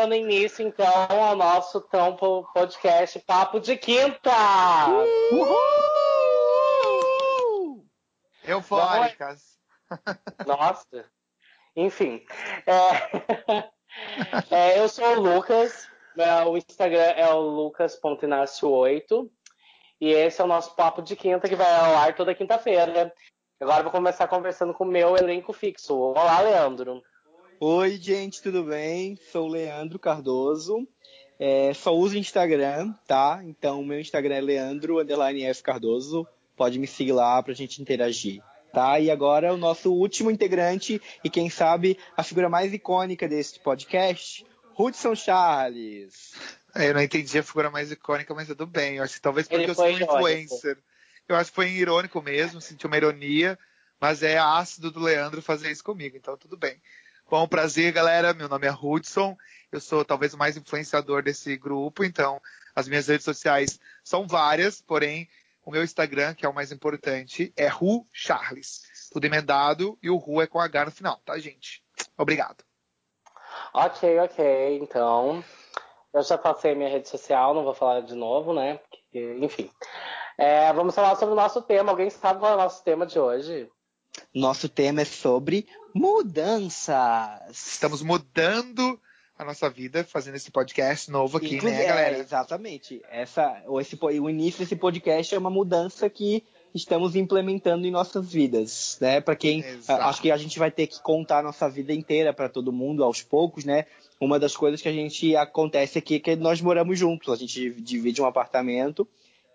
dando início, então, ao nosso tampo podcast Papo de Quinta! Uhul! Eufóricas. Nossa. Enfim. É... é, eu sou o Lucas. O Instagram é o lucas.inácio8. E esse é o nosso Papo de Quinta, que vai ao ar toda quinta-feira. Agora vou começar conversando com o meu elenco fixo. Olá, Leandro. Oi, gente, tudo bem? Sou o Leandro Cardoso. É, só uso Instagram, tá? Então, o meu Instagram é Leandro F Cardoso. Pode me seguir lá pra gente interagir. Tá? E agora o nosso último integrante e quem sabe a figura mais icônica desse podcast, Hudson Charles. É, eu não entendi a figura mais icônica, mas tudo bem. Eu acho que talvez porque eu sou um influencer. Eu acho que foi irônico mesmo, senti uma ironia, mas é ácido do Leandro fazer isso comigo, então tudo bem. Bom, prazer, galera. Meu nome é Hudson. Eu sou talvez o mais influenciador desse grupo, então as minhas redes sociais são várias, porém o meu Instagram, que é o mais importante, é Ru Charles. Tudo emendado e o Ru é com H no final, tá, gente? Obrigado. Ok, ok. Então, eu já passei minha rede social, não vou falar de novo, né? Porque, enfim. É, vamos falar sobre o nosso tema. Alguém sabe qual é o nosso tema de hoje? Nosso tema é sobre mudanças. Estamos mudando a nossa vida fazendo esse podcast novo aqui, Inclusive, né, galera? É, exatamente. Essa, esse, o início desse podcast é uma mudança que estamos implementando em nossas vidas, né? Para quem Exato. acho que a gente vai ter que contar a nossa vida inteira para todo mundo aos poucos, né? Uma das coisas que a gente acontece aqui é que nós moramos juntos, a gente divide um apartamento,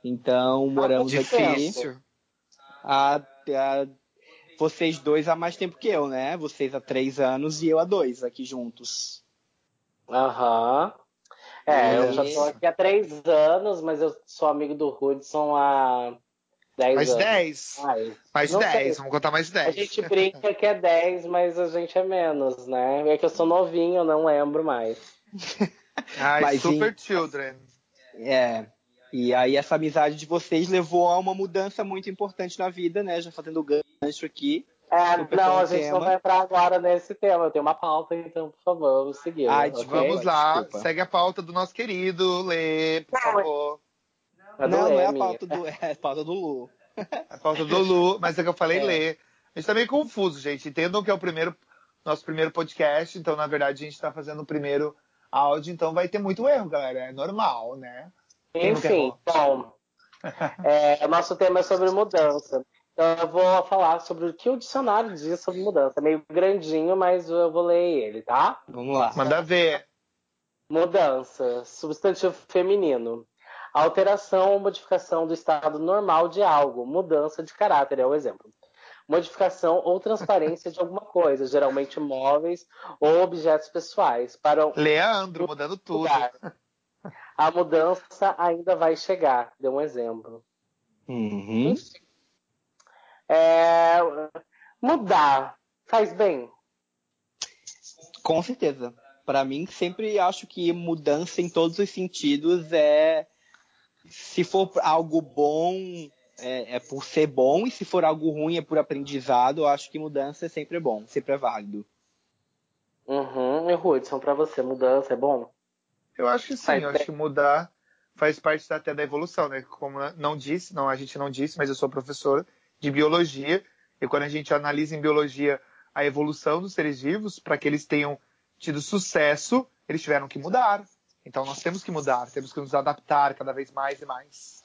então moramos ah, aqui. A, a vocês dois há mais tempo que eu, né? Vocês há três anos e eu há dois aqui juntos. Aham. Uhum. É, eu já tô aqui há três anos, mas eu sou amigo do Hudson há dez mais anos. Dez. Mais, mais dez. Vamos contar mais dez. A gente brinca que é dez, mas a gente é menos, né? É que eu sou novinho, eu não lembro mais. Ai, mas super em... children. É. E aí essa amizade de vocês levou a uma mudança muito importante na vida, né? Já fazendo gancho aqui. É, não, a gente tema. não vai entrar agora nesse tema. Eu tenho uma pauta, então, por favor, vamos seguir. Ai, okay? Vamos lá, Desculpa. segue a pauta do nosso querido Lê, por favor. Não, não, não é a pauta do, é a pauta do Lu. A pauta do Lu, mas é que eu falei é. Lê. A gente tá meio confuso, gente. Entendam que é o primeiro, nosso primeiro podcast, então, na verdade, a gente tá fazendo o primeiro áudio, então vai ter muito erro, galera. É normal, né? Enfim, bom. É, o nosso tema é sobre mudança. Então eu vou falar sobre o que o dicionário diz sobre mudança. É meio grandinho, mas eu vou ler ele, tá? Vamos lá. Manda ver. Mudança. Substantivo feminino. Alteração ou modificação do estado normal de algo. Mudança de caráter é o exemplo. Modificação ou transparência de alguma coisa, geralmente móveis ou objetos pessoais. Para Leandro, mudando tudo. Lugar. A mudança ainda vai chegar. Deu um exemplo. Uhum. É, mudar faz bem? Com certeza. Para mim, sempre acho que mudança em todos os sentidos é. Se for algo bom, é, é, por ser bom, e se for algo ruim, é por aprendizado. Eu acho que mudança é sempre bom, sempre é válido. Uhum. E Hudson, pra você, mudança é bom? Eu acho que sim, faz eu bem. acho que mudar faz parte até da evolução, né? Como não disse, não, a gente não disse, mas eu sou professor de biologia, e quando a gente analisa em biologia a evolução dos seres vivos, para que eles tenham tido sucesso, eles tiveram que mudar. Então nós temos que mudar, temos que nos adaptar cada vez mais e mais.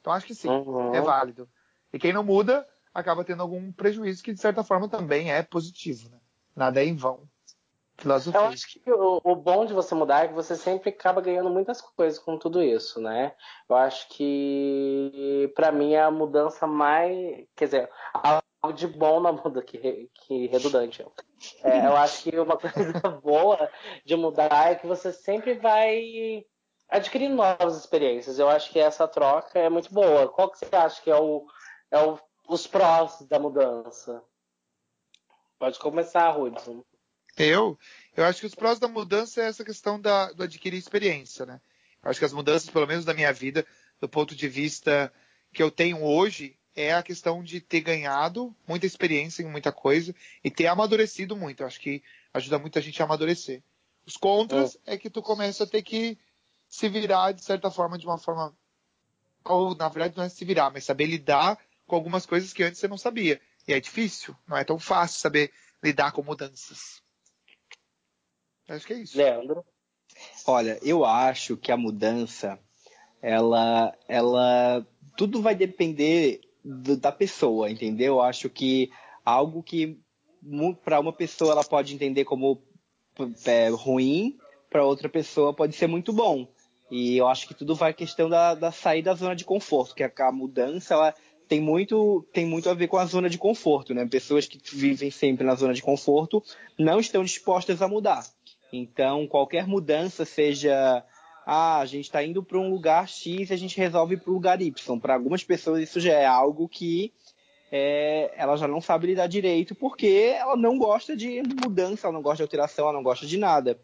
Então acho que sim, uhum. é válido. E quem não muda acaba tendo algum prejuízo que de certa forma também é positivo, né? Nada é em vão. Filosofia. Eu acho que o, o, bom de você mudar é que você sempre acaba ganhando muitas coisas com tudo isso, né? Eu acho que, para mim, é a mudança mais. Quer dizer, algo de bom na muda, que, que redundante. É, eu acho que uma coisa boa de mudar é que você sempre vai adquirir novas experiências. Eu acho que essa troca é muito boa. Qual que você acha que é, o, é o, os prós da mudança? Pode começar, Hudson. Eu, eu acho que os prós da mudança é essa questão da, do adquirir experiência, né? Eu acho que as mudanças, pelo menos da minha vida, do ponto de vista que eu tenho hoje, é a questão de ter ganhado muita experiência em muita coisa e ter amadurecido muito. Eu acho que ajuda muito a gente a amadurecer. Os contras é. é que tu começa a ter que se virar de certa forma, de uma forma. Ou, na verdade, não é se virar, mas saber lidar com algumas coisas que antes você não sabia. E é difícil, não é tão fácil saber lidar com mudanças. Acho que é isso. Leandro? Olha, eu acho que a mudança, ela, ela, tudo vai depender do, da pessoa, entendeu? Eu acho que algo que para uma pessoa ela pode entender como é, ruim, para outra pessoa pode ser muito bom. E eu acho que tudo vai questão da, da sair da zona de conforto, que a, a mudança ela tem muito, tem muito a ver com a zona de conforto, né? Pessoas que vivem sempre na zona de conforto não estão dispostas a mudar. Então, qualquer mudança, seja ah, a gente está indo para um lugar X e a gente resolve para o lugar Y. Para algumas pessoas isso já é algo que é, ela já não sabe lidar direito porque ela não gosta de mudança, ela não gosta de alteração, ela não gosta de nada.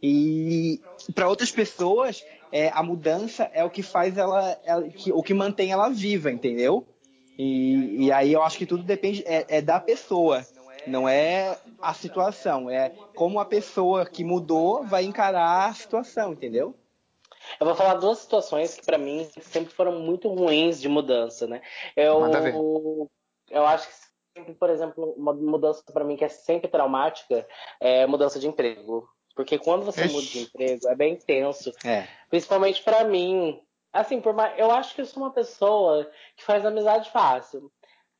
E para outras pessoas, é, a mudança é o que faz ela, ela que, o que mantém ela viva, entendeu? E, e aí eu acho que tudo depende é, é, da pessoa, não é a situação, é como a pessoa que mudou vai encarar a situação, entendeu? Eu vou falar duas situações que para mim sempre foram muito ruins de mudança, né? Eu, eu acho que sempre, por exemplo, uma mudança para mim que é sempre traumática é mudança de emprego. Porque quando você Ixi. muda de emprego, é bem tenso. É. Principalmente para mim. Assim, por mais, eu acho que eu sou uma pessoa que faz amizade fácil.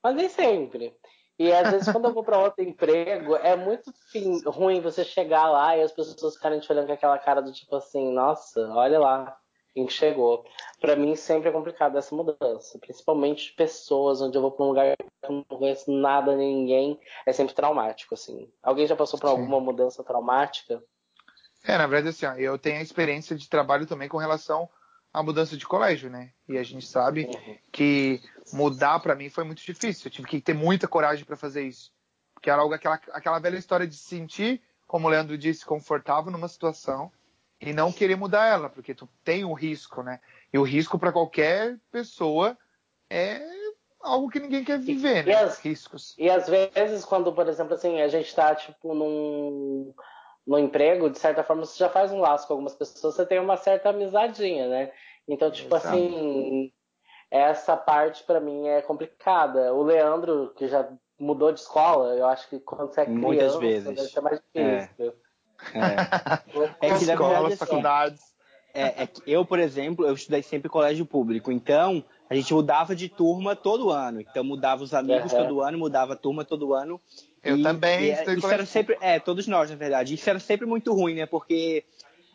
Mas nem sempre. E às vezes, quando eu vou para outro emprego, é muito fim, ruim você chegar lá e as pessoas ficarem te olhando com aquela cara do tipo assim: nossa, olha lá quem chegou. Para mim, sempre é complicado essa mudança. Principalmente de pessoas, onde eu vou para um lugar que eu não conheço nada, ninguém. É sempre traumático, assim. Alguém já passou por Sim. alguma mudança traumática? É, na verdade, assim, ó, eu tenho a experiência de trabalho também com relação à mudança de colégio, né? E a gente sabe uhum. que mudar para mim foi muito difícil. Eu tive que ter muita coragem para fazer isso. Porque era algo, aquela, aquela velha história de se sentir, como o Leandro disse, confortável numa situação e não querer mudar ela, porque tu tem o um risco, né? E o risco para qualquer pessoa é algo que ninguém quer viver, e, né? E as, Riscos. E às vezes, quando, por exemplo, assim, a gente tá, tipo, num no emprego, de certa forma, você já faz um laço com algumas pessoas, você tem uma certa amizadinha, né? Então, tipo Exato. assim, essa parte para mim é complicada. O Leandro, que já mudou de escola, eu acho que quando você é criança, Muitas vezes. deve ser mais difícil. É, é. é que, na verdade, assim, É, é, que eu, por exemplo, eu estudei sempre colégio público, então a gente mudava de turma todo ano. Então mudava os amigos uhum. todo ano, mudava a turma todo ano. Eu e, também. E, é, isso era sempre, é, todos nós, na verdade. Isso era sempre muito ruim, né? Porque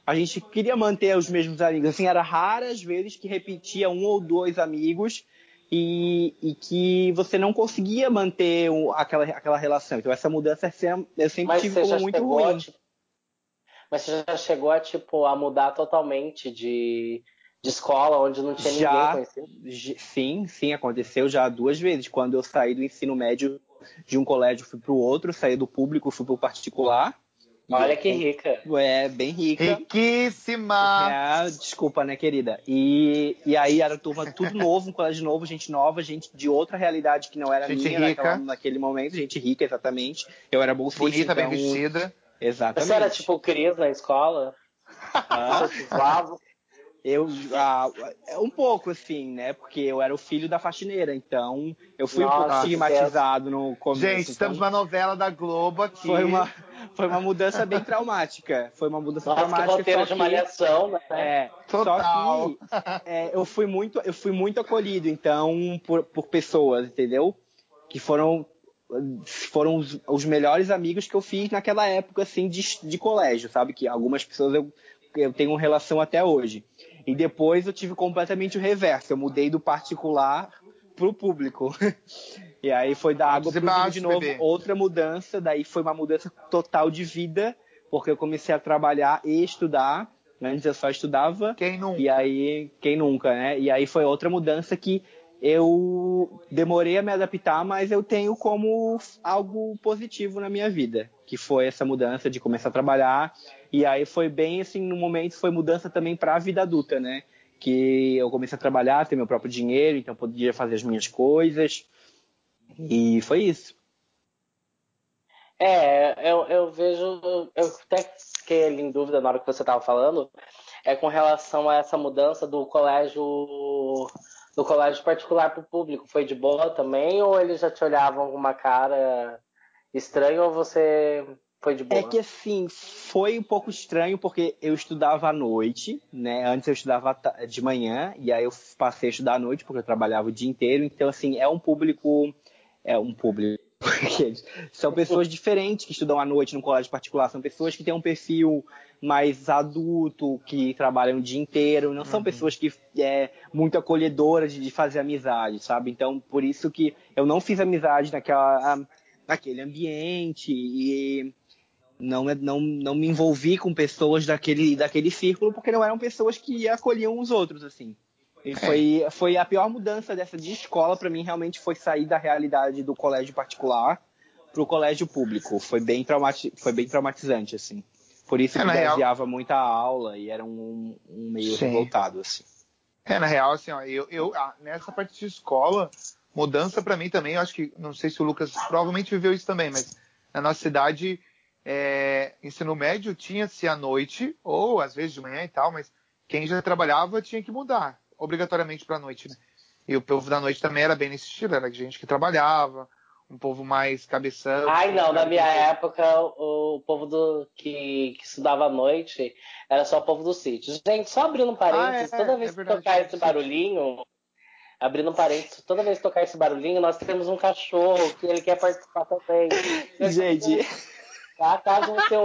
a gente queria manter os mesmos amigos. Assim, era raras vezes que repetia um ou dois amigos e, e que você não conseguia manter um, aquela, aquela relação. Então essa mudança eu sempre Mas tive como muito ruim. A, tipo, mas você já chegou a, tipo, a mudar totalmente de, de escola, onde não tinha já, ninguém conhecido? Sim, sim, aconteceu já duas vezes. Quando eu saí do ensino médio de um colégio fui para o outro, saí do público, fui para o particular. Olha que rica. É, bem rica. Riquíssima! É, desculpa, né, querida? E, e aí era turma tudo novo, um colégio novo, gente nova, gente de outra realidade que não era gente minha naquela, naquele momento, gente rica, exatamente. Eu era bolsista. Bonita, então... bem vestida. Exatamente. Você era tipo Cris na escola? Ah. Eu, ah, um pouco assim, né? Porque eu era o filho da faxineira, então eu fui Nossa, um pouco estigmatizado no começo. Gente, então estamos numa novela da Globo aqui. Foi uma, foi uma mudança bem traumática. Foi uma mudança Nossa, traumática. Que só de malhação, né? É, Total. Só que é, eu fui muito, eu fui muito acolhido, então, por, por pessoas, entendeu? Que foram foram os, os, melhores amigos que eu fiz naquela época assim de, de colégio, sabe? Que algumas pessoas eu, eu tenho relação até hoje. E depois eu tive completamente o reverso. Eu mudei do particular pro público. e aí foi da água pro vinho de novo, bebê. outra mudança. Daí foi uma mudança total de vida, porque eu comecei a trabalhar e estudar. Antes eu só estudava. Quem nunca? E aí, quem nunca, né? E aí foi outra mudança que eu demorei a me adaptar, mas eu tenho como algo positivo na minha vida, que foi essa mudança de começar a trabalhar. E aí foi bem assim, no momento foi mudança também para a vida adulta, né? Que eu comecei a trabalhar, ter meu próprio dinheiro, então podia fazer as minhas coisas. E foi isso. É, eu, eu vejo, eu até fiquei ali em dúvida na hora que você estava falando, é com relação a essa mudança do colégio do colégio particular para o público. Foi de boa também ou eles já te olhavam com uma cara estranha ou você foi de boa? É que assim, foi um pouco estranho porque eu estudava à noite, né? Antes eu estudava de manhã e aí eu passei a estudar à noite porque eu trabalhava o dia inteiro. Então assim, é um público é um público são pessoas diferentes que estudam à noite no colégio particular, são pessoas que têm um perfil mais adulto, que trabalham o dia inteiro, não são uhum. pessoas que é muito acolhedoras de fazer amizade, sabe? Então, por isso que eu não fiz amizade naquela, naquele ambiente e não, não, não me envolvi com pessoas daquele, daquele círculo, porque não eram pessoas que acolhiam os outros, assim. E é. foi, foi a pior mudança dessa de escola para mim realmente foi sair da realidade do colégio particular para o colégio público. Foi bem, traumati foi bem traumatizante, assim. Por isso é, que eu real... muita aula e era um, um meio Sim. revoltado, assim. É, na real, assim, ó, eu, eu nessa parte de escola, mudança para mim também, eu acho que, não sei se o Lucas provavelmente viveu isso também, mas na nossa cidade, é, ensino médio tinha-se à noite, ou às vezes de manhã e tal, mas quem já trabalhava tinha que mudar obrigatoriamente para a noite, né? E o povo da noite também era bem nesse estilo, era gente que trabalhava, um povo mais cabeção. Ai, não, na minha época, o, o povo do, que, que, estudava à noite era só o povo do sítio. Gente, só abrindo um parênteses, ah, é, toda vez é que tocar esse barulhinho, abrindo um parênteses, toda vez que tocar esse barulhinho, nós temos um cachorro que ele quer participar também. Gente. Tá? Caso você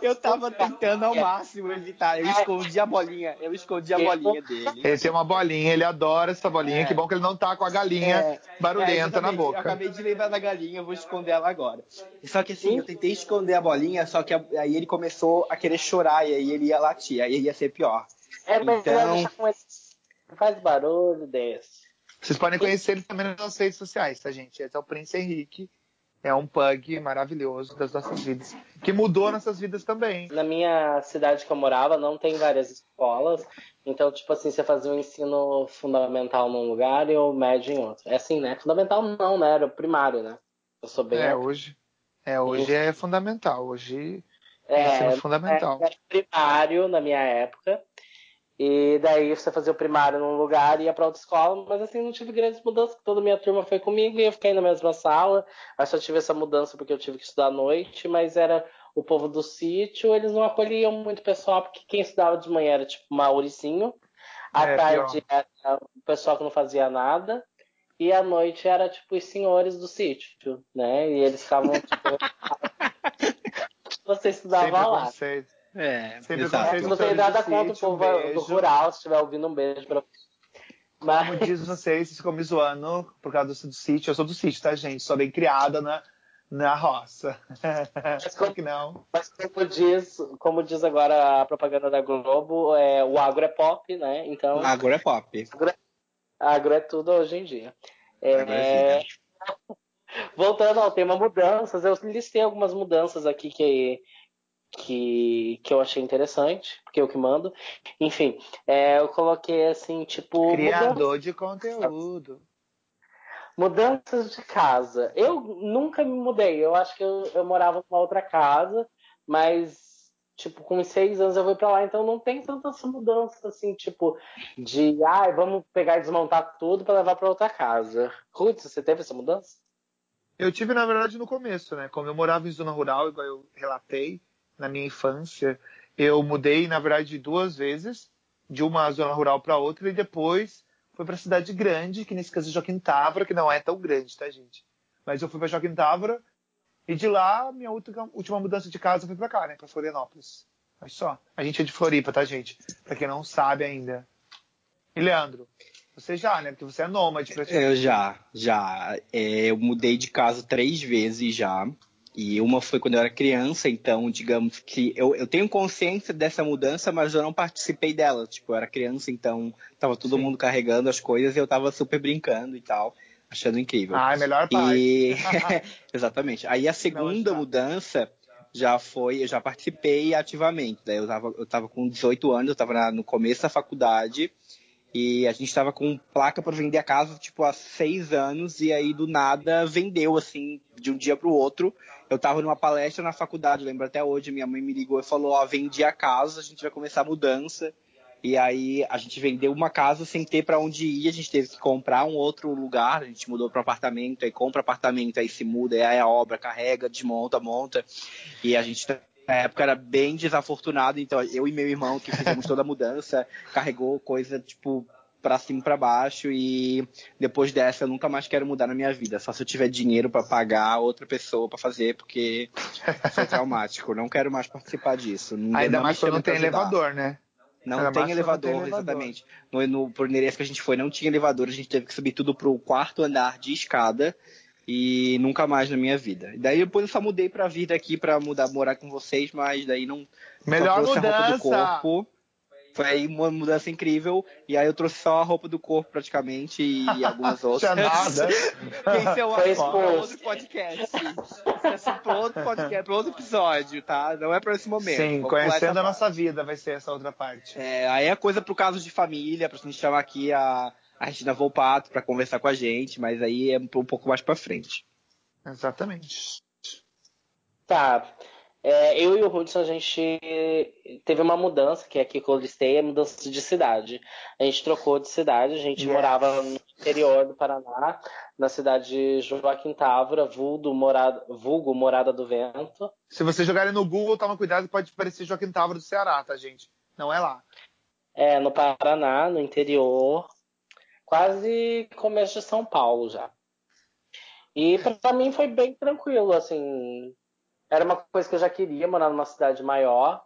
Eu tava tentando ao máximo evitar. Eu escondi a bolinha. Eu escondi a bolinha dele. Ele tem uma bolinha, ele adora essa bolinha. É. Que bom que ele não tá com a galinha é. barulhenta é, na boca. Eu acabei de lembrar da galinha, eu vou esconder ela agora. Só que assim, eu tentei esconder a bolinha, só que aí ele começou a querer chorar e aí ele ia latir, aí ia ser pior. É, mas então... deixar com esse... faz barulho desse. Vocês podem conhecer ele também nas nossas redes sociais, tá, gente? Esse é o Prince Henrique é um pug maravilhoso das nossas vidas, que mudou nossas vidas também. Na minha cidade que eu morava, não tem várias escolas, então, tipo assim, você fazia o um ensino fundamental num lugar e o médio em outro. É assim, né? Fundamental não, né? Era primário, né? Eu sou bem. É, hoje. É, hoje é fundamental. Hoje é, é ensino fundamental. É, é primário na minha época. E daí você fazia o primário num lugar e ia para outra escola, mas assim, não tive grandes mudanças, toda minha turma foi comigo e eu fiquei na mesma sala. Que eu tive essa mudança porque eu tive que estudar à noite, mas era o povo do sítio, eles não acolhiam muito o pessoal, porque quem estudava de manhã era tipo Mauricinho, à é, tarde pior. era o pessoal que não fazia nada, e à noite era tipo os senhores do sítio, né? E eles ficavam tipo. você estudava lá. É, Sempre exato. Não tem nada contra o povo um do rural, se estiver ouvindo, um beijo pra mas... Como diz vocês, vocês ficam me zoando por causa do, do, sítio. Eu sou do sítio, tá, gente? Sou bem criada na, na roça. Mas como, que não. Mas como diz, como diz agora a propaganda da Globo, é, o agro é pop, né? Então, o agro é pop. Agro é, agro é tudo hoje em dia. É, é... Voltando ao tema mudanças, eu listei algumas mudanças aqui que que, que eu achei interessante, porque eu que mando. Enfim, é, eu coloquei assim, tipo. Criador de conteúdo. Mudanças de casa. Eu nunca me mudei. Eu acho que eu, eu morava numa outra casa, mas, tipo, com seis anos eu fui pra lá, então não tem tanta essa mudança, assim, tipo, de, ai, ah, vamos pegar e desmontar tudo para levar para outra casa. Ruth, você teve essa mudança? Eu tive, na verdade, no começo, né? Como eu morava em zona rural, igual eu relatei, na minha infância. Eu mudei, na verdade, duas vezes, de uma zona rural para outra, e depois fui para cidade grande, que nesse caso é Joaquim Távora, que não é tão grande, tá, gente? Mas eu fui para Joaquim Távora, e de lá, minha última, última mudança de casa foi para cá, né, para Florianópolis. Mas só. A gente é de Floripa, tá, gente? Para quem não sabe ainda. E Leandro, você já, né? Porque você é nômade. Eu já, já. É, eu mudei de casa três vezes já. E uma foi quando eu era criança, então, digamos que eu, eu tenho consciência dessa mudança, mas eu não participei dela. Tipo, eu era criança, então tava todo Sim. mundo carregando as coisas e eu tava super brincando e tal, achando incrível. Ah, é melhor parte. E... Exatamente. Aí a segunda não, mudança já foi, eu já participei ativamente. Daí eu tava, eu tava com 18 anos, eu tava na, no começo da faculdade. E a gente estava com placa para vender a casa, tipo, há seis anos, e aí do nada vendeu, assim, de um dia para o outro. Eu estava numa palestra na faculdade, lembro até hoje, minha mãe me ligou e falou: Ó, vendi a casa, a gente vai começar a mudança. E aí a gente vendeu uma casa sem ter para onde ir, a gente teve que comprar um outro lugar, a gente mudou para apartamento, aí compra apartamento, aí se muda, aí a obra carrega, desmonta, monta. E a gente na época era bem desafortunado, então eu e meu irmão que fizemos toda a mudança, carregou coisa tipo para cima e para baixo e depois dessa eu nunca mais quero mudar na minha vida, só se eu tiver dinheiro para pagar outra pessoa para fazer, porque foi traumático, não quero mais participar disso. Ainda mais quando não tem elevador, né? Não tem elevador, não tem elevador, exatamente. No, no, que a gente foi, não tinha elevador, a gente teve que subir tudo pro quarto andar de escada e nunca mais na minha vida. Daí depois eu só mudei pra vida aqui pra mudar, morar com vocês, mas daí não. Melhor mudança! corpo. Foi aí uma mudança incrível. E aí eu trouxe só a roupa do corpo praticamente e algumas outras. nada. Esse é um outro podcast. Esse é para outro podcast, para outro episódio, tá? Não é para esse momento. Sim, conhecendo a nossa vida vai ser essa outra parte. É, aí é coisa pro caso de família, pra gente chamar aqui a a Regina Volpato para conversar com a gente, mas aí é um pouco mais para frente. Exatamente. Tá. É, eu e o Hudson, a gente teve uma mudança, que é aqui que eu listei, é mudança de cidade. A gente trocou de cidade, a gente yes. morava no interior do Paraná, na cidade de Joaquim Távora, vulgo morada, vulgo morada do Vento. Se vocês jogarem no Google, toma cuidado, pode parecer Joaquim Távora do Ceará, tá, gente? Não é lá. É, no Paraná, no interior quase começo de São Paulo já. E para mim foi bem tranquilo, assim. Era uma coisa que eu já queria, morar numa cidade maior.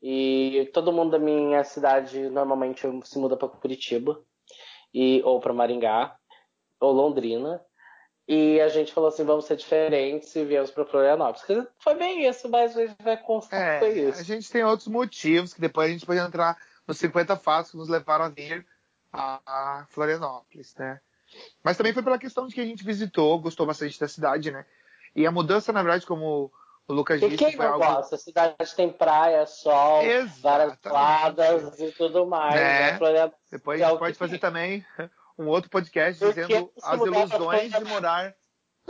E todo mundo da minha cidade normalmente se muda para Curitiba e ou para Maringá ou Londrina. E a gente falou assim, vamos ser diferentes e viemos para Florianópolis. Foi bem isso, mas a gente vai constar é, isso. A gente tem outros motivos que depois a gente pode entrar nos 50 fatos que nos levaram a vir a Florianópolis, né? Mas também foi pela questão de que a gente visitou, gostou bastante da cidade, né? E a mudança, na verdade, como o Lucas disse. Quem não algo... gosta? A cidade tem praia, sol, várias pradas e tudo mais. Né? Né? Depois a gente pode fazer também um outro podcast Porque dizendo as ilusões de morar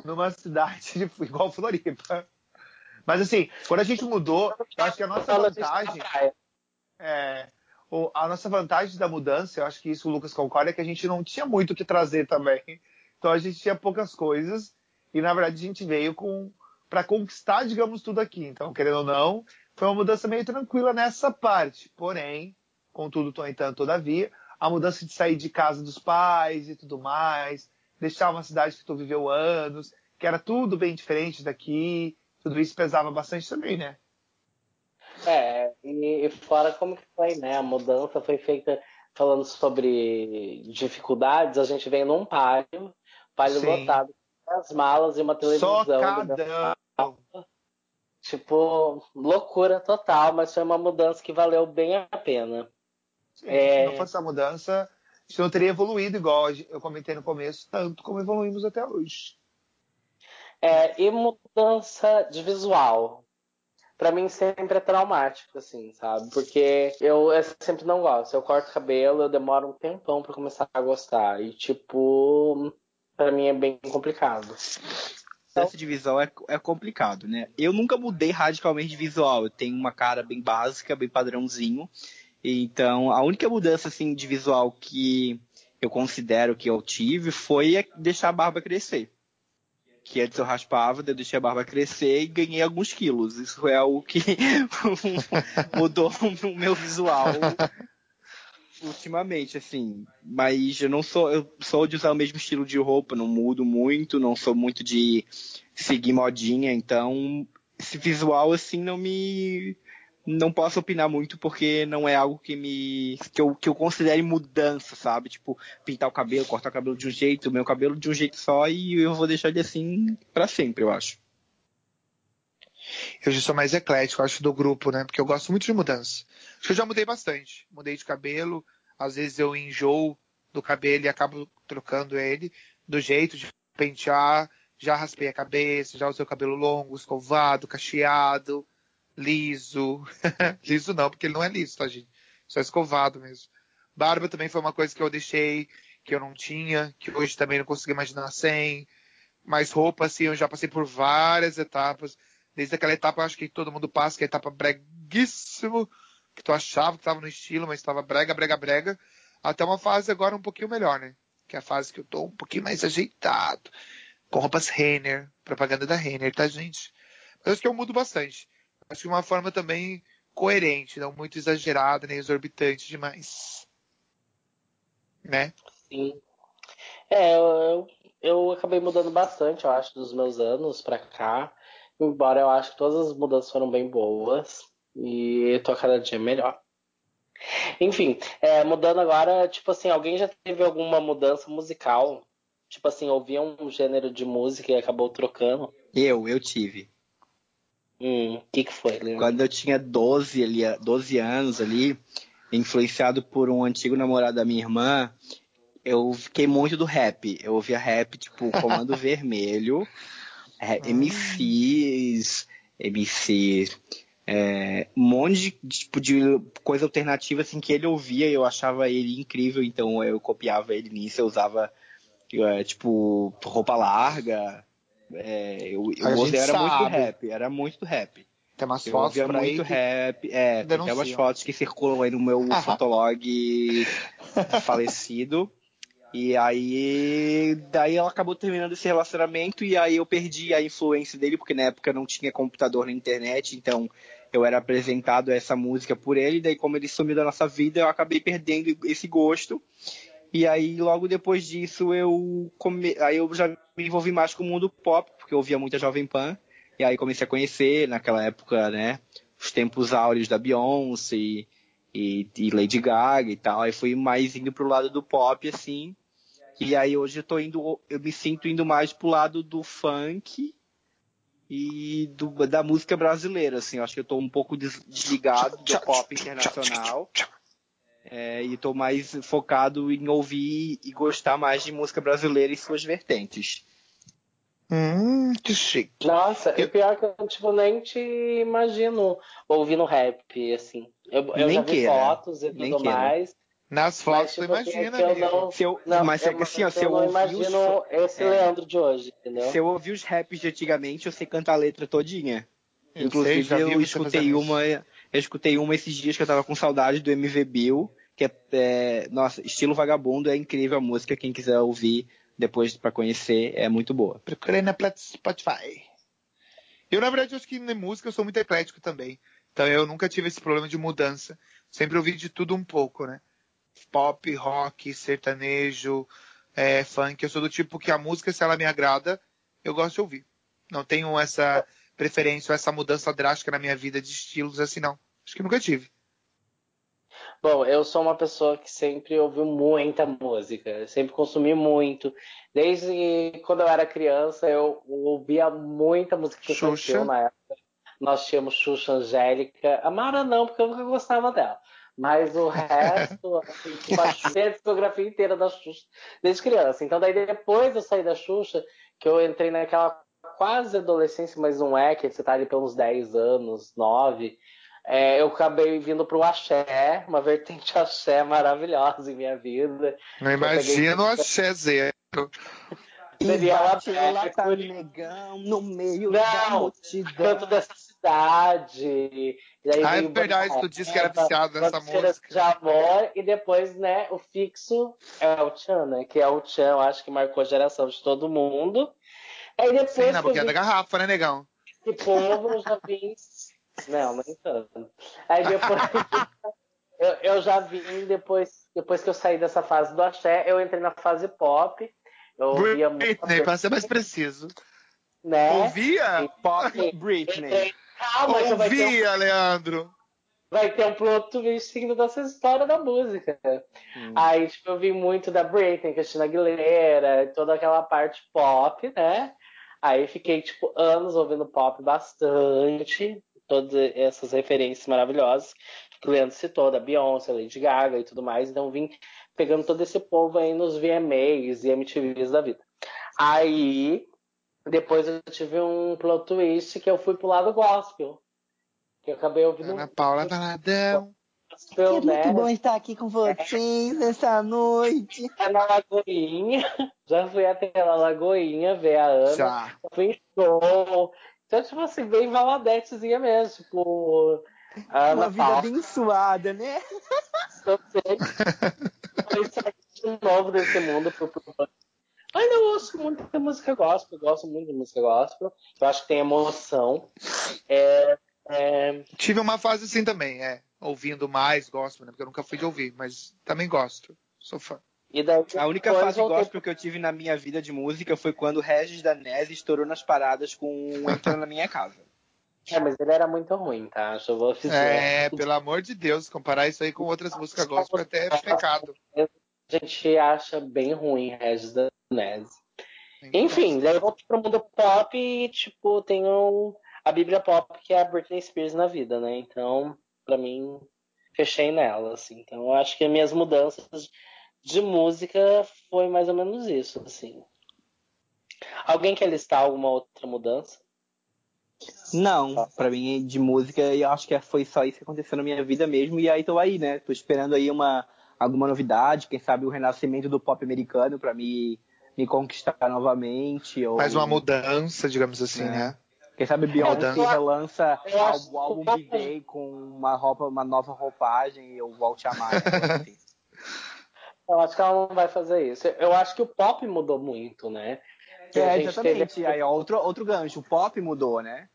numa cidade de... igual Floripa. Mas assim, quando a gente mudou, eu acho que a nossa vantagem. É, a nossa vantagem da mudança, eu acho que isso o Lucas concorda, é que a gente não tinha muito o que trazer também. Então a gente tinha poucas coisas e na verdade a gente veio com para conquistar, digamos, tudo aqui. Então, querendo ou não, foi uma mudança meio tranquila nessa parte. Porém, contudo, entanto, todavia, a mudança de sair de casa dos pais e tudo mais, deixar uma cidade que tu viveu anos, que era tudo bem diferente daqui, tudo isso pesava bastante também, né? É, e, fora como que foi, né? A mudança foi feita falando sobre dificuldades, a gente vem num palio, palio Sim. lotado, as malas e uma televisão. Socadão. Tipo, loucura total, mas foi uma mudança que valeu bem a pena. Sim, é... Se não fosse essa mudança, a gente não teria evoluído igual eu comentei no começo, tanto como evoluímos até hoje. É, e mudança de visual para mim sempre é traumático, assim, sabe? Porque eu, eu, sempre não gosto. Eu corto cabelo, eu demoro um tempão para começar a gostar. E, tipo, para mim é bem complicado. Esse de visual é, é complicado, né? Eu nunca mudei radicalmente de visual. Eu tenho uma cara bem básica, bem padrãozinho. Então, a única mudança, assim, de visual que eu considero que eu tive foi deixar a barba crescer que antes eu raspava, eu deixei a barba crescer e ganhei alguns quilos. Isso é o que mudou o meu visual ultimamente, assim. Mas eu não sou, eu sou de usar o mesmo estilo de roupa, não mudo muito, não sou muito de seguir modinha, então esse visual assim não me não posso opinar muito porque não é algo que me que eu, que eu considere mudança, sabe? Tipo, pintar o cabelo, cortar o cabelo de um jeito, meu cabelo de um jeito só e eu vou deixar ele assim para sempre, eu acho. Eu já sou mais eclético, acho, do grupo, né? Porque eu gosto muito de mudança. Acho que eu já mudei bastante. Mudei de cabelo, às vezes eu enjoo do cabelo e acabo trocando ele do jeito de pentear. Já raspei a cabeça, já usei o cabelo longo, escovado, cacheado liso. liso não, porque ele não é liso, tá, gente? Só escovado mesmo. Barba também foi uma coisa que eu deixei, que eu não tinha, que hoje também não consigo imaginar sem. Mas roupa, assim, eu já passei por várias etapas. Desde aquela etapa, acho que todo mundo passa, que é a etapa breguíssimo, que tu achava que estava no estilo, mas estava brega, brega, brega. Até uma fase agora um pouquinho melhor, né? Que é a fase que eu tô um pouquinho mais ajeitado. Com roupas Renner, propaganda da Renner, tá, gente? Mas acho que eu mudo bastante. Acho que de uma forma também coerente, não muito exagerada, nem exorbitante demais. Né? Sim. É, eu, eu acabei mudando bastante, eu acho, dos meus anos pra cá. Embora eu acho que todas as mudanças foram bem boas. E tô cada dia melhor. Enfim, é, mudando agora, tipo assim, alguém já teve alguma mudança musical? Tipo assim, ouvia um gênero de música e acabou trocando? Eu, eu tive. Hum, o que, que foi? Quando eu tinha 12, ali, 12 anos ali, influenciado por um antigo namorado da minha irmã, eu fiquei muito do rap. Eu ouvia rap, tipo, Comando Vermelho, é, MCs, MC, é, um monte de, tipo, de coisa alternativa assim que ele ouvia e eu achava ele incrível, então eu copiava ele nisso, eu usava é, tipo roupa larga. É, eu, eu era sabe. muito rap, era muito rap. Tem umas eu fotos por muito que... rap, é, tem umas fotos que circulam aí no meu fotolog falecido. E aí, daí ela acabou terminando esse relacionamento e aí eu perdi a influência dele, porque na época não tinha computador na internet, então eu era apresentado a essa música por ele, daí como ele sumiu da nossa vida, eu acabei perdendo esse gosto. E aí logo depois disso eu come... aí eu já me envolvi mais com o mundo pop, porque eu ouvia muita Jovem Pan, e aí comecei a conhecer naquela época, né, os tempos áureos da Beyoncé e, e Lady Gaga e tal, aí fui mais indo pro lado do pop assim. E aí hoje eu tô indo, eu me sinto indo mais pro lado do funk e do, da música brasileira, assim. Eu acho que eu tô um pouco desligado do pop internacional. É, e tô mais focado em ouvir e gostar mais de música brasileira e suas vertentes. Hum, que chique. Nossa, eu... pior que eu tipo, nem te imagino ouvindo rap, assim. Eu, eu já vi queira. fotos e tudo mais. Nas fotos, tipo, assim, é imagina, eu não, se eu, não, Mas é que assim, ó, se eu, não imagino os... esse é. Leandro de hoje, entendeu? Se eu ouvir os raps de antigamente, eu sei cantar a letra todinha. Eu Inclusive, sei, eu escutei uma, eu escutei uma esses dias que eu tava com saudade do MV Bill, que é, é nossa, estilo vagabundo, é incrível a música, quem quiser ouvir depois para conhecer, é muito boa. Procurei na Spotify. Eu, na verdade, acho que na música eu sou muito eclético também. Então eu nunca tive esse problema de mudança. Sempre ouvi de tudo um pouco, né? pop, rock, sertanejo, é, funk. Eu sou do tipo que a música, se ela me agrada, eu gosto de ouvir. Não tenho essa preferência, essa mudança drástica na minha vida de estilos assim, não. Acho que nunca tive. Bom, eu sou uma pessoa que sempre ouviu muita música, sempre consumi muito. Desde quando eu era criança, eu ouvia muita música infantil na época. Nós tínhamos Xuxa Angélica. A Mara não, porque eu nunca gostava dela. Mas o resto, assim, tipo, a discografia inteira da Xuxa desde criança. Então, daí depois eu saí da Xuxa, que eu entrei naquela quase adolescência, mas não é, que você tá ali pelos 10 anos, 9. É, eu acabei vindo pro axé, uma vertente axé maravilhosa em minha vida. Não imagino o axé zero. Seria lá, lá tá negão, no meio não, da multidão. Canto dessa cidade. E aí ah, é verdade, tu disse que era viciado nessa música. De amor, e depois, né, o fixo é o Chan, né? Que é o Chan, eu acho que marcou a geração de todo mundo. Aí depois. Sim, na boquinha vi... da garrafa, né, negão? Esse povo eu já vi. Não, nem tanto. Aí depois. eu, eu já vi depois, depois que eu saí dessa fase do axé, eu entrei na fase pop. Eu ouvia Britney, para ser mais preciso. Né? Ouvia? Pop Britney. Calma, Ouvia, Leandro. Vai ter um plot twist seguindo dessa história da música. Hum. Aí, tipo, eu vi muito da Britney, Cristina Aguilera, toda aquela parte pop, né? Aí fiquei, tipo, anos ouvindo pop bastante. Todas essas referências maravilhosas que o Leandro citou, da Beyoncé, Lady Gaga e tudo mais. Então vim pegando todo esse povo aí nos VMAs e MTVs da vida. Aí depois eu tive um plot twist que eu fui pro lado gospel. Que eu acabei ouvindo. Ana Paula Valadão. Gospel, é né? muito bom estar aqui com vocês é. nessa noite. É na Lagoinha. Já fui até na Lagoinha ver a Ana. Já. Fui em show. Então, tipo assim, bem valadetezinha mesmo. Tipo. Ana Uma vida Paula. abençoada, né? Sei. Foi de novo desse mundo pro, pro Ainda eu ouço muita música gospel, eu gosto muito de música gospel. Eu acho que tem emoção. É, é... Tive uma fase assim também, é. Ouvindo mais gospel, né? Porque eu nunca fui de ouvir, mas também gosto. Sou fã. Daí, a única fase voltei... gospel que eu tive na minha vida de música foi quando o Regis Danese estourou nas paradas com Entrando na Minha Casa. É, mas ele era muito ruim, tá? Eu vou dizer. É, pelo amor de Deus, comparar isso aí com outras músicas gospel é até pecado. A gente acha bem ruim Regis Danese. Enfim, daí eu volto pro mundo pop e, tipo, tenho a Bíblia pop que é a Britney Spears na vida, né? Então, pra mim, fechei nela, assim. Então, eu acho que as minhas mudanças de música foi mais ou menos isso, assim. Alguém quer listar alguma outra mudança? Não, para mim de música eu acho que foi só isso que aconteceu na minha vida mesmo e aí tô aí, né? Tô esperando aí uma alguma novidade, quem sabe o renascimento do pop americano para me me conquistar novamente ou mais uma mudança, digamos assim, é. né? Quem sabe Beyoncé relança o álbum Big Day com uma roupa, uma nova roupagem e eu volte a amar. Né? eu acho que ela não vai fazer isso. Eu acho que o pop mudou muito, né? É, exatamente. Teve... Aí, outro, outro gancho. O pop mudou, né?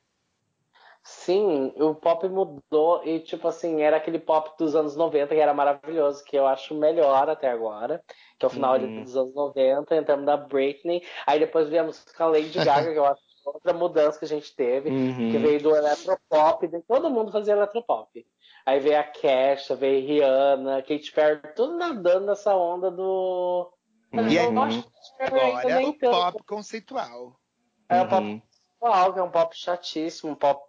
Sim, o pop mudou e, tipo assim, era aquele pop dos anos 90 que era maravilhoso, que eu acho melhor até agora, que é o final uhum. dos anos 90, entramos da Britney, aí depois viemos com a Lady Gaga, que eu acho outra mudança que a gente teve, uhum. que veio do eletropop, todo mundo fazia eletropop. Aí veio a Kesha, veio Rihanna, Katy Perry, tudo nadando nessa onda do e aí, agora o pop conceitual. É o pop uhum. conceitual, que é um pop chatíssimo, um pop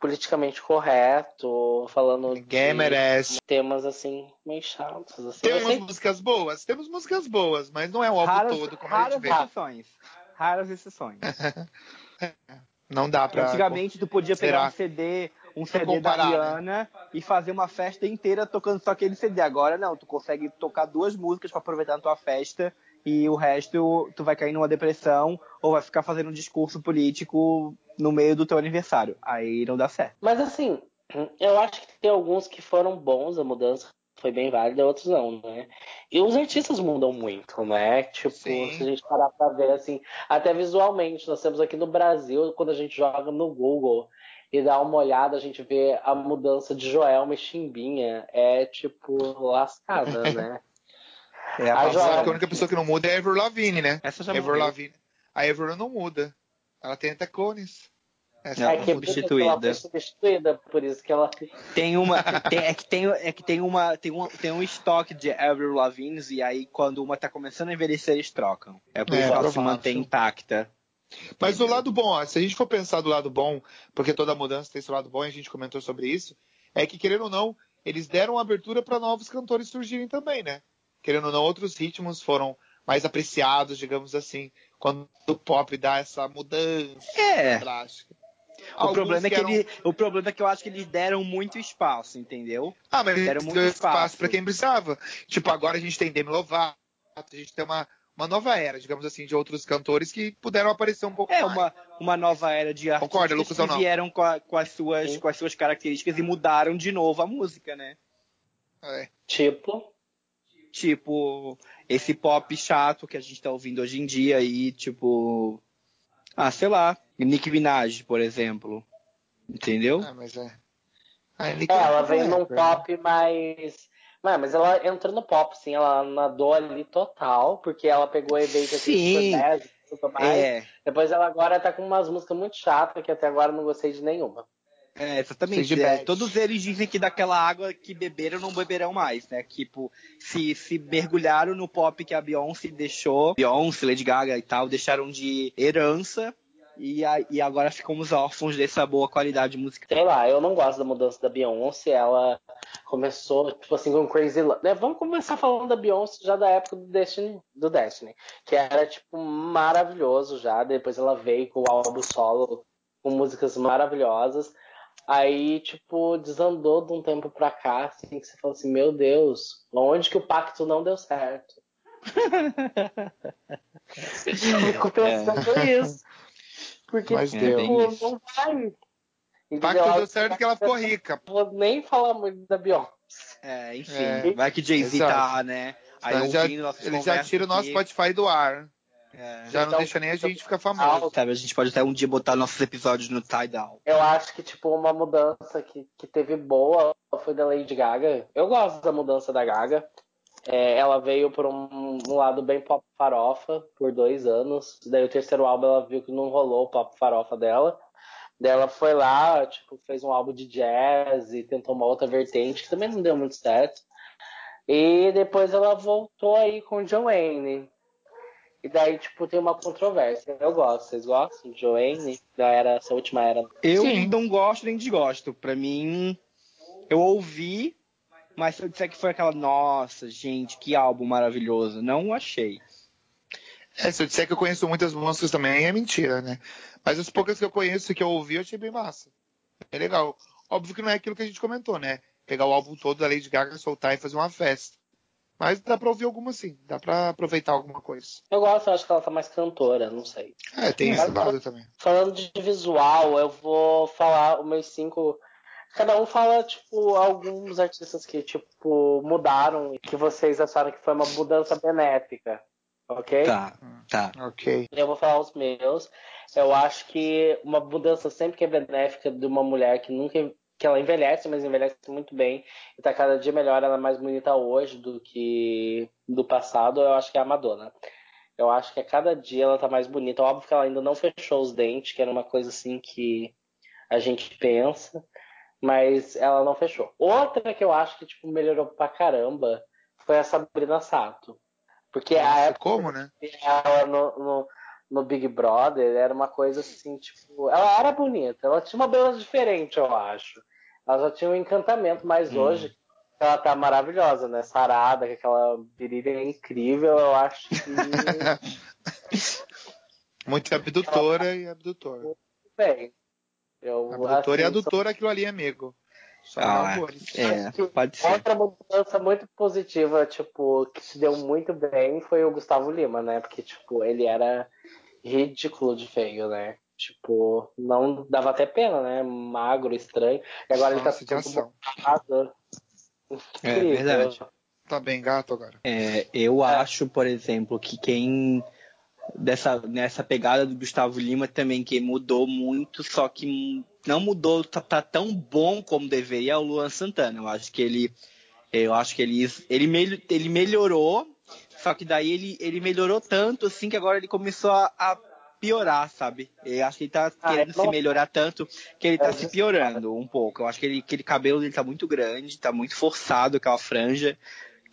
politicamente correto, falando Ninguém de merece. temas assim meio chatos. Assim. Temos sei... músicas boas, temos músicas boas, mas não é o álbum raras, todo como raras a gente vê. Exceções. Raras exceções. não dá pra. Antigamente tu podia pegar Será? um CD um CD comparar, da né? Rihanna né? e fazer uma festa inteira tocando só aquele CD. Agora não, tu consegue tocar duas músicas para aproveitar na tua festa e o resto tu vai cair numa depressão ou vai ficar fazendo um discurso político no meio do teu aniversário. Aí não dá certo. Mas assim, eu acho que tem alguns que foram bons a mudança foi bem válida, outros não, né? E os artistas mudam muito, né? Tipo, Sim. se a gente parar pra ver, assim, até visualmente, nós temos aqui no Brasil, quando a gente joga no Google, e dá uma olhada, a gente vê a mudança de Joelma e Chimbinha. É tipo lascada, né? É, a, a, Joelma... a única pessoa que não muda é a Ever Lavigne, né? Essa já Ever Lavigne. A Ever não muda. Ela tem até cones. Essa é, que é substituída. Ela foi substituída, por isso que ela tem uma tem, é que tem é que tem uma tem um tem um estoque de Avril Lavigne e aí quando uma tá começando a envelhecer eles trocam. É por isso é, que ela se mantém intacta. Mas o lado bom, ó, se a gente for pensar do lado bom, porque toda mudança tem seu lado bom, e a gente comentou sobre isso, é que, querendo ou não, eles deram abertura para novos cantores surgirem também, né? Querendo ou não, outros ritmos foram mais apreciados, digamos assim, quando o pop dá essa mudança é. drástica. O problema, é que eram... ele, o problema é que eu acho que eles deram muito espaço, entendeu? Ah, mas deram muito espaço, espaço para quem precisava. Tipo, agora a gente tem Demi Lovato, a gente tem uma uma nova era, digamos assim, de outros cantores que puderam aparecer um pouco é, mais. É, uma, uma nova era de artistas Concorda, Lucas, que vieram com, a, com, as suas, com as suas características e mudaram de novo a música, né? É. Tipo? Tipo, esse pop chato que a gente tá ouvindo hoje em dia aí, tipo... Ah, sei lá, Nick Minaj, por exemplo. Entendeu? Ah, mas é... Ah, é, ela vem num pop mais Mano, mas ela entrou no pop, sim, ela nadou ali total, porque ela pegou a Evade aqui e tudo mais. É. Depois ela agora tá com umas músicas muito chatas, que até agora não gostei de nenhuma. É, exatamente. É, todos eles dizem que daquela água que beberam não beberão mais, né? Tipo, se, se mergulharam no pop que a Beyoncé deixou, Beyoncé, Lady Gaga e tal, deixaram de herança e, a, e agora ficamos órfãos dessa boa qualidade musical. Sei lá, eu não gosto da mudança da Beyoncé, ela começou, tipo assim, com Crazy Love. Né? Vamos começar falando da Beyoncé já da época do Destiny, do Destiny, que era, tipo, maravilhoso já. Depois ela veio com o álbum solo, com músicas maravilhosas. Aí, tipo, desandou de um tempo pra cá, assim, que você falou assim, meu Deus, onde que o pacto não deu certo? Eu fico pensando é. isso. Porque, Mas tipo, não vai. O pacto deu certo que ela ficou rica. Vou nem falar muito da Beyoncé. É, enfim. É. Vai que Jay-Z tá, né? Aí então, já, ele já tira o nosso Spotify do ar. É. Já não então, deixa nem a gente ficar famoso. Sabe, a gente pode até um dia botar nossos episódios no Tidal. Eu acho que, tipo, uma mudança que, que teve boa foi da Lady Gaga. Eu gosto da mudança da Gaga. É, ela veio por um, um, lado bem pop farofa por dois anos. Daí o terceiro álbum ela viu que não rolou o pop farofa dela. Daí ela foi lá, tipo, fez um álbum de jazz e tentou uma outra vertente que também não deu muito certo. E depois ela voltou aí com o Joanne. E daí, tipo, tem uma controvérsia. Eu gosto. Vocês gostam de Joanne? Da era, essa última era? Eu Sim. não gosto nem desgosto. Pra mim, eu ouvi, mas se eu disser que foi aquela, nossa, gente, que álbum maravilhoso, não achei. É, se eu disser que eu conheço muitas músicas também, é mentira, né? Mas as poucas que eu conheço que eu ouvi, eu achei bem massa. É legal. Óbvio que não é aquilo que a gente comentou, né? Pegar o álbum todo da Lady Gaga, soltar e fazer uma festa. Mas dá pra ouvir alguma sim, dá pra aproveitar alguma coisa. Eu gosto, acho que ela tá mais cantora, não sei. É, tem esse lado também. Falando de visual, eu vou falar os meus cinco. Cada um fala, tipo, alguns artistas que, tipo, mudaram e que vocês acharam que foi uma mudança benéfica. Ok? Tá, tá. Ok. Eu vou falar os meus. Eu acho que uma mudança sempre que é benéfica de uma mulher que nunca que ela envelhece, mas envelhece muito bem e tá cada dia melhor, ela é mais bonita hoje do que do passado, eu acho que é a Madonna. Eu acho que a cada dia ela tá mais bonita. Óbvio que ela ainda não fechou os dentes, que era uma coisa assim que a gente pensa, mas ela não fechou. Outra que eu acho que tipo melhorou pra caramba foi a Sabrina Sato. Porque Nossa, a época como, né? ela no, no no Big Brother era uma coisa assim, tipo. Ela era bonita, ela tinha uma beleza diferente, eu acho. Ela já tinha um encantamento, mas hum. hoje ela tá maravilhosa, né? Sarada, com aquela virilha incrível, eu acho que. Muito abdutora tá e abdutor. Muito bem. Eu, abdutor assim, e adutor, sou... aquilo ali, amigo. Só ah, é, pode ser. Outra mudança muito positiva, tipo, que se deu muito bem foi o Gustavo Lima, né? Porque, tipo, ele era ridículo de feio, né? Tipo, não dava até pena, né? Magro, estranho. E agora Nossa, ele tá ficando botado. É verdade. Tá bem gato agora. É, eu é. acho, por exemplo, que quem dessa nessa pegada do Gustavo Lima também que mudou muito, só que não mudou tá, tá tão bom como deveria é o Luan Santana. Eu acho que ele eu acho que ele ele, ele melhorou só que daí ele, ele melhorou tanto, assim, que agora ele começou a, a piorar, sabe? Eu acho que ele tá ah, querendo é se melhorar tanto que ele tá é, se piorando um pouco. Eu acho que ele, aquele cabelo dele tá muito grande, tá muito forçado, aquela franja,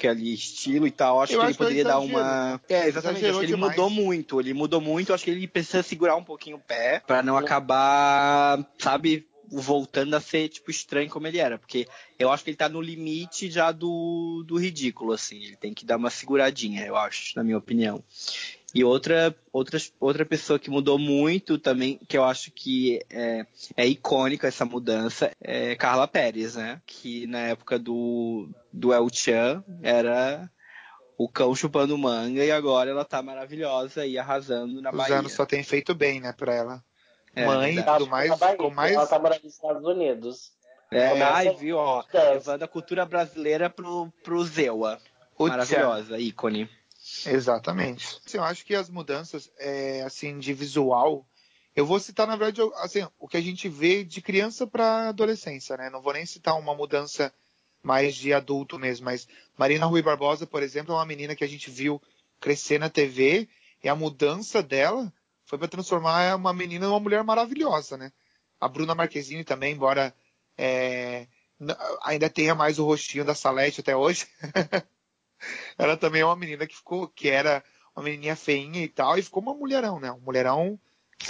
aquele estilo e tal. Acho eu que acho ele poderia dar uma. É, exatamente. Acho que ele demais. mudou muito. Ele mudou muito. Acho que ele precisa segurar um pouquinho o pé para não acabar, sabe, voltando a ser, tipo, estranho como ele era. Porque eu acho que ele tá no limite já do, do ridículo, assim. Ele tem que dar uma seguradinha, eu acho, na minha opinião. E outra, outra, outra pessoa que mudou muito também, que eu acho que é, é icônica essa mudança, é Carla Pérez, né? Que na época do, do El Chan era o cão chupando manga e agora ela tá maravilhosa e arrasando na Os Bahia. Os anos só tem feito bem, né, pra ela. É, mãe e tudo mais, com mais. Ela tá morando nos Estados Unidos. É, ai, viu, ó. Levando a cultura brasileira pro, pro Zewa. Maravilhosa, ícone. Exatamente. Assim, eu acho que as mudanças, é, assim, de visual, eu vou citar, na verdade, assim, o que a gente vê de criança para adolescência, né? Não vou nem citar uma mudança mais de adulto mesmo, mas Marina Rui Barbosa, por exemplo, é uma menina que a gente viu crescer na TV e a mudança dela foi para transformar uma menina numa mulher maravilhosa, né? A Bruna Marquezine também, embora é, ainda tenha mais o rostinho da Salete até hoje, ela também é uma menina que ficou, que era uma menininha feinha e tal, e ficou uma mulherão, né? Um mulherão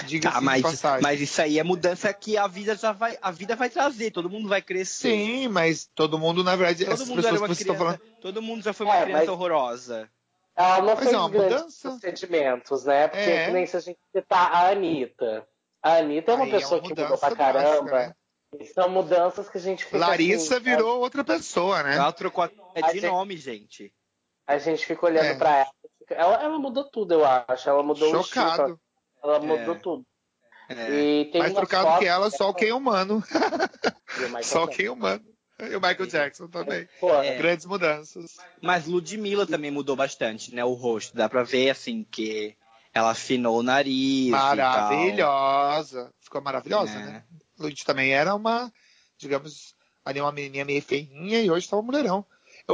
diga tá, mas, mas isso aí é mudança que a vida já vai, a vida vai trazer, todo mundo vai crescer. Sim, mas todo mundo, na verdade, todo mundo pessoas criança, falando... Todo mundo já foi uma é, criança mas... horrorosa. Ela não Mas fez é uma mudança. sentimentos, né? Porque é. nem se a gente citar a Anitta. A Anitta é uma Aí pessoa é uma que mudou pra caramba. Drástica, né? São mudanças que a gente fica Larissa assim, virou outra pessoa, né? Ela trocou até de gente, nome, gente. A gente fica olhando é. pra ela. ela. Ela mudou tudo, eu acho. Ela mudou Chocado. o estilo. Ela mudou é. tudo. É. Mais trocado que ela, só quem é humano. só quem é humano. E o Michael Jackson também. É. Grandes mudanças. Mas Ludmilla também mudou bastante, né? O rosto. Dá pra ver, assim, que ela afinou o nariz. Maravilhosa. Ficou maravilhosa, é. né? Lud também era uma, digamos, ali uma menininha meio feinha e hoje tá uma mulherão.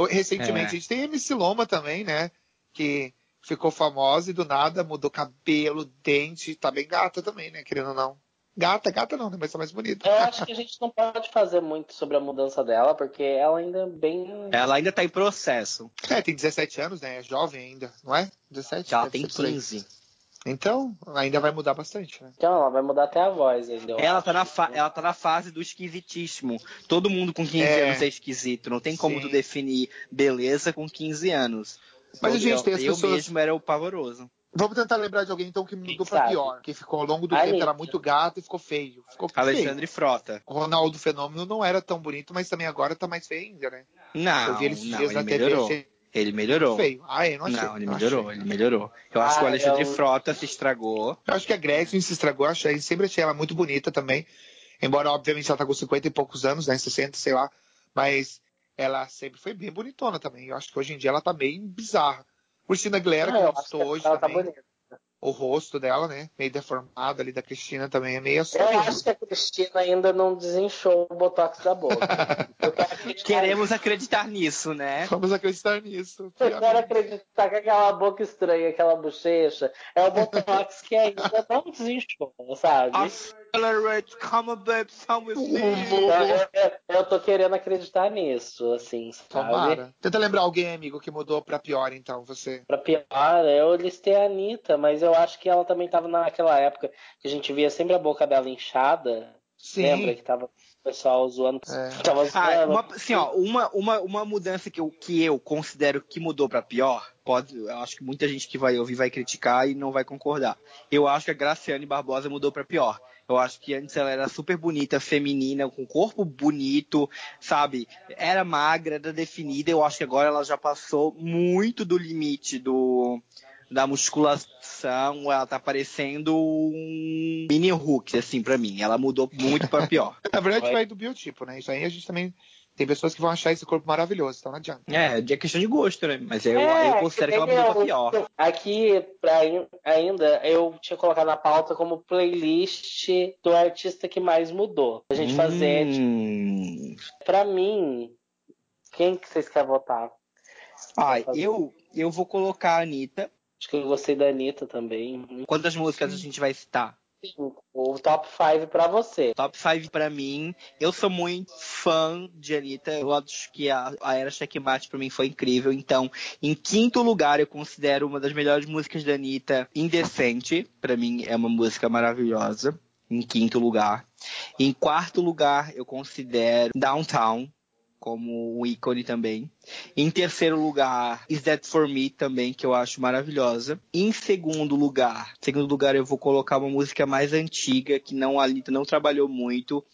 Recentemente é. a gente tem a MC Loma também, né? Que ficou famosa e do nada mudou cabelo, dente, tá bem gata também, né? Querendo ou não. Gata, gata não, né? Mas tá mais bonita. Eu acho que a gente não pode fazer muito sobre a mudança dela, porque ela ainda é bem. Ela ainda tá em processo. É, tem 17 anos, né? É jovem ainda, não é? 17? Ela tem 15. Então, ainda vai mudar bastante, né? Então, ela vai mudar até a voz ainda. Ela tá, na ela tá na fase do esquisitíssimo. Todo mundo com 15 é. anos é esquisito. Não tem como Sim. tu definir beleza com 15 anos. Mas a gente tem as eu pessoas... mesmo era o pavoroso. Vamos tentar lembrar de alguém então que mudou para pior, que ficou ao longo do tempo era muito gato e ficou feio. Ficou Alexandre feio. Frota. O Ronaldo Fenômeno não era tão bonito, mas também agora tá mais feio ainda, né? Não, eu vi ele não, dias ele na melhorou. TV, ele melhorou. Feio. Ah, eu não achei. Não, ele melhorou, achei. ele melhorou. Eu acho ah, que o Alexandre eu... Frota se estragou. Eu acho que a Gretchen se estragou, eu achei, sempre achei ela muito bonita também. Embora, obviamente, ela tá com 50 e poucos anos, né? 60, sei lá. Mas ela sempre foi bem bonitona também. Eu acho que hoje em dia ela tá bem bizarra. Cristina Aguilera, ah, que eu hoje ela tá também. Tá bonita o rosto dela, né? Meio deformado ali da Cristina também é meio assustador. Eu acho que a Cristina ainda não desinchou o botox da boca. Queremos acreditar nisso, né? Vamos acreditar nisso. Eu quero acreditar que aquela boca estranha, aquela bochecha, é o botox que ainda não desinchou, sabe? Accelerate, come back, come with me. Eu, eu, tô querendo acreditar nisso, assim, sabe? Tomara. Tenta lembrar alguém, amigo, que mudou pra pior, então, você. Pra pior, eu listei a Anitta, mas eu acho que ela também estava naquela época que a gente via sempre a boca dela inchada. Sim. Lembra que tava o pessoal zoando. É. Tava zoando. Ah, uma, assim, ó, uma, uma, uma mudança que eu, que eu considero que mudou para pior, pode, eu acho que muita gente que vai ouvir vai criticar e não vai concordar. Eu acho que a Graciane Barbosa mudou para pior. Eu acho que antes ela era super bonita, feminina, com corpo bonito, sabe? Era magra, era definida. Eu acho que agora ela já passou muito do limite do da musculação, ela tá parecendo um mini Hulk, assim, para mim. Ela mudou muito para pior. Na verdade, vai do biotipo, né? Isso aí a gente também tem pessoas que vão achar esse corpo maravilhoso, então não adianta. É, é questão de gosto, né? Mas eu, é, eu considero que ela mudou pra pior. Aqui, pra, ainda, eu tinha colocado na pauta como playlist do artista que mais mudou. A gente hum. fazer. Tipo, pra mim, quem que vocês querem votar? Ah, eu, eu vou colocar a Anitta. Acho que eu gostei da Anitta também. Quantas músicas a gente vai citar? O top 5 para você. Top 5 para mim. Eu sou muito fã de Anitta. Eu acho que a, a Era Checkmate para mim foi incrível. Então, em quinto lugar, eu considero uma das melhores músicas da Anitta, Indecente. Para mim, é uma música maravilhosa. Em quinto lugar. Em quarto lugar, eu considero Downtown como um ícone também. Em terceiro lugar, Is That For Me também, que eu acho maravilhosa. Em segundo lugar, segundo lugar eu vou colocar uma música mais antiga, que não a Anitta não trabalhou muito,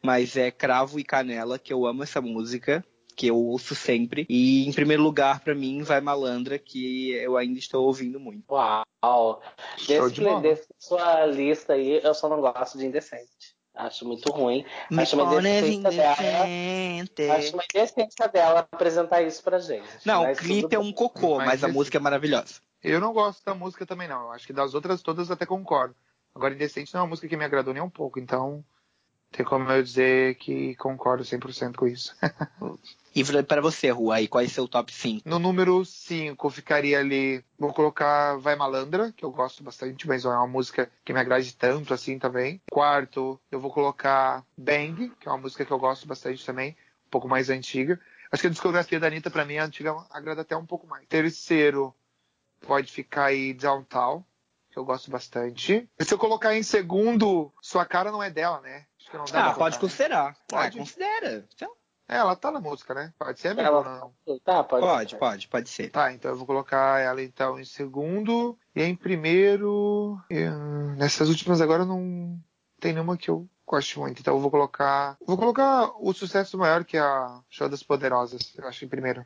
mas é Cravo e Canela, que eu amo essa música que eu ouço sempre. E em primeiro lugar, para mim, vai Malandra, que eu ainda estou ouvindo muito. Uau! Desse, de desse sua lista aí, eu só não gosto de Indecente. Acho muito ruim. Me acho uma indecência dela. Acho uma indecência dela apresentar isso pra gente. Não, o clipe é um cocô, mas, mas a música é maravilhosa. Eu não gosto da música também, não. Eu acho que das outras todas até concordo. Agora, Indecente não é uma música que me agradou nem um pouco, então tem como eu dizer que concordo 100% com isso. e para você, Rua, aí, qual é o seu top 5? No número 5 ficaria ali, vou colocar Vai Malandra, que eu gosto bastante, mas não é uma música que me agrade tanto assim também. Quarto, eu vou colocar Bang, que é uma música que eu gosto bastante também, um pouco mais antiga. Acho que a discografia da Anitta, pra mim, a antiga agrada até um pouco mais. Terceiro, pode ficar aí Downtown, que eu gosto bastante. E se eu colocar em segundo, Sua Cara Não É Dela, né? Acho que não dá ah, pode considerar. Né? Pode. Ah, considera. É, ela tá na música, né? Pode ser amigo ela... não? Tá, pode, pode, pode, pode ser. Tá, então eu vou colocar ela então em segundo. E em primeiro. Eu... Nessas últimas agora eu não. tem nenhuma que eu gosto muito. Então eu vou colocar. Vou colocar o sucesso maior, que é a Show das Poderosas, eu acho, em primeiro.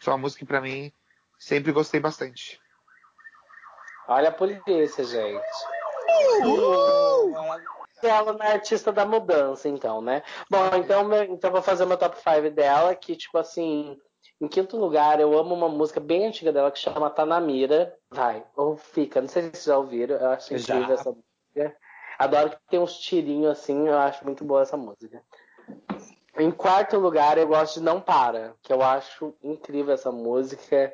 Foi uma música que pra mim sempre gostei bastante. Olha a polícia, gente. Uh! Ela na artista da mudança, então, né? Bom, então, então vou fazer meu top 5 dela, que, tipo assim, em quinto lugar, eu amo uma música bem antiga dela que chama Tanamira. Vai, ou fica, não sei se vocês já ouviram, eu acho incrível já. essa música. Adoro que tem uns tirinhos assim, eu acho muito boa essa música. Em quarto lugar, eu gosto de Não Para, que eu acho incrível essa música.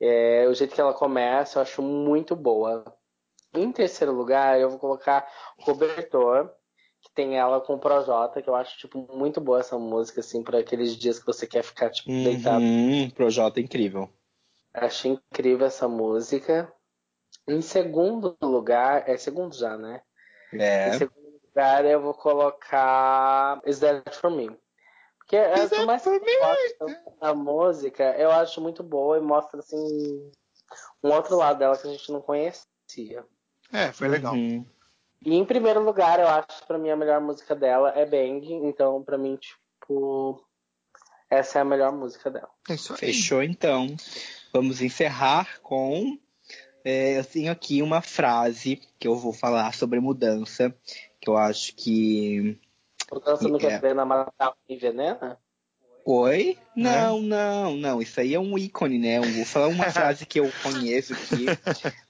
É, o jeito que ela começa, eu acho muito boa. Em terceiro lugar, eu vou colocar Cobertor, que tem ela com o Projota, que eu acho, tipo, muito boa essa música, assim, para aqueles dias que você quer ficar, tipo, uhum, deitado. Projota é incrível. Acho incrível essa música. Em segundo lugar, é segundo já, né? É. Em segundo lugar, eu vou colocar Is That For Me. Porque é por mais que a música, eu acho muito boa e mostra, assim, um outro lado dela que a gente não conhecia. É, foi legal. Uhum. E em primeiro lugar, eu acho que pra mim a melhor música dela é Bang. Então, pra mim, tipo, essa é a melhor música dela. É Fechou então. Vamos encerrar com. É, eu tenho aqui uma frase que eu vou falar sobre mudança, que eu acho que. Mudança não quer dizer na matar e envenena? Oi? Não, é. não, não. Isso aí é um ícone, né? Vou falar uma frase que eu conheço aqui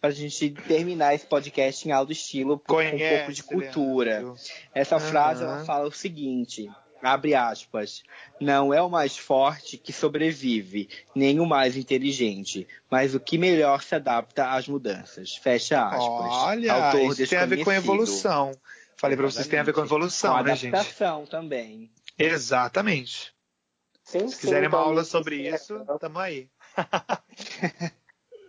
pra gente terminar esse podcast em alto estilo com um pouco de cultura. Leandro. Essa uhum. frase ela fala o seguinte: abre aspas, não é o mais forte que sobrevive, nem o mais inteligente, mas o que melhor se adapta às mudanças. Fecha aspas. Olha, Autor isso tem a ver com evolução. Falei para vocês, tem a ver com evolução, com né, gente? adaptação também. Exatamente. Sim, Se quiserem sim, uma aula sobre isso, tamo aí.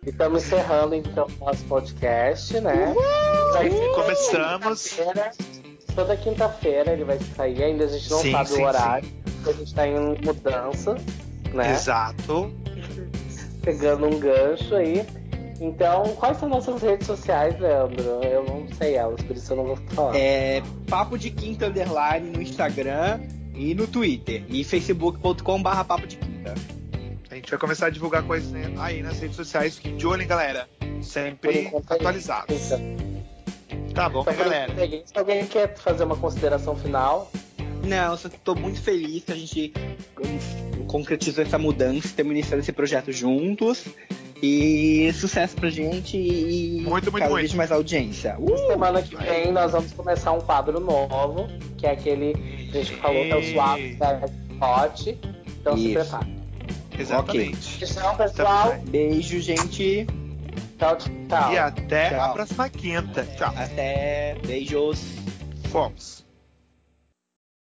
e estamos encerrando então o nosso podcast, né? Uhul! Começamos. Toda quinta-feira ele vai sair, ainda a gente não sim, sabe sim, o horário, porque a gente está em mudança, né? Exato. Pegando um gancho aí. Então, quais são nossas redes sociais, Leandro? Eu não sei elas, por isso eu não vou falar. É Papo de Quinta Underline no Instagram e no Twitter. E facebook.com.br papo de quinta. A gente vai começar a divulgar coisas né, aí nas redes sociais. Fiquem de olho, hein, galera. Sempre atualizados. Tá bom, galera. Se alguém quer fazer uma consideração final. Não, eu só tô muito feliz que a gente concretizou essa mudança, estamos iniciando esse projeto juntos. E sucesso pra gente e muito, muito, cada vez mais audiência. Uh! Semana que vem nós vamos começar um quadro novo, que é aquele que a gente falou que é o suave hot. Então Isso. se prepara. Exatamente. Okay. Tchau, pessoal. Beijo, gente. Tchau, tchau. E até tchau. a próxima quinta. Tchau. Até. Beijos. Fomos.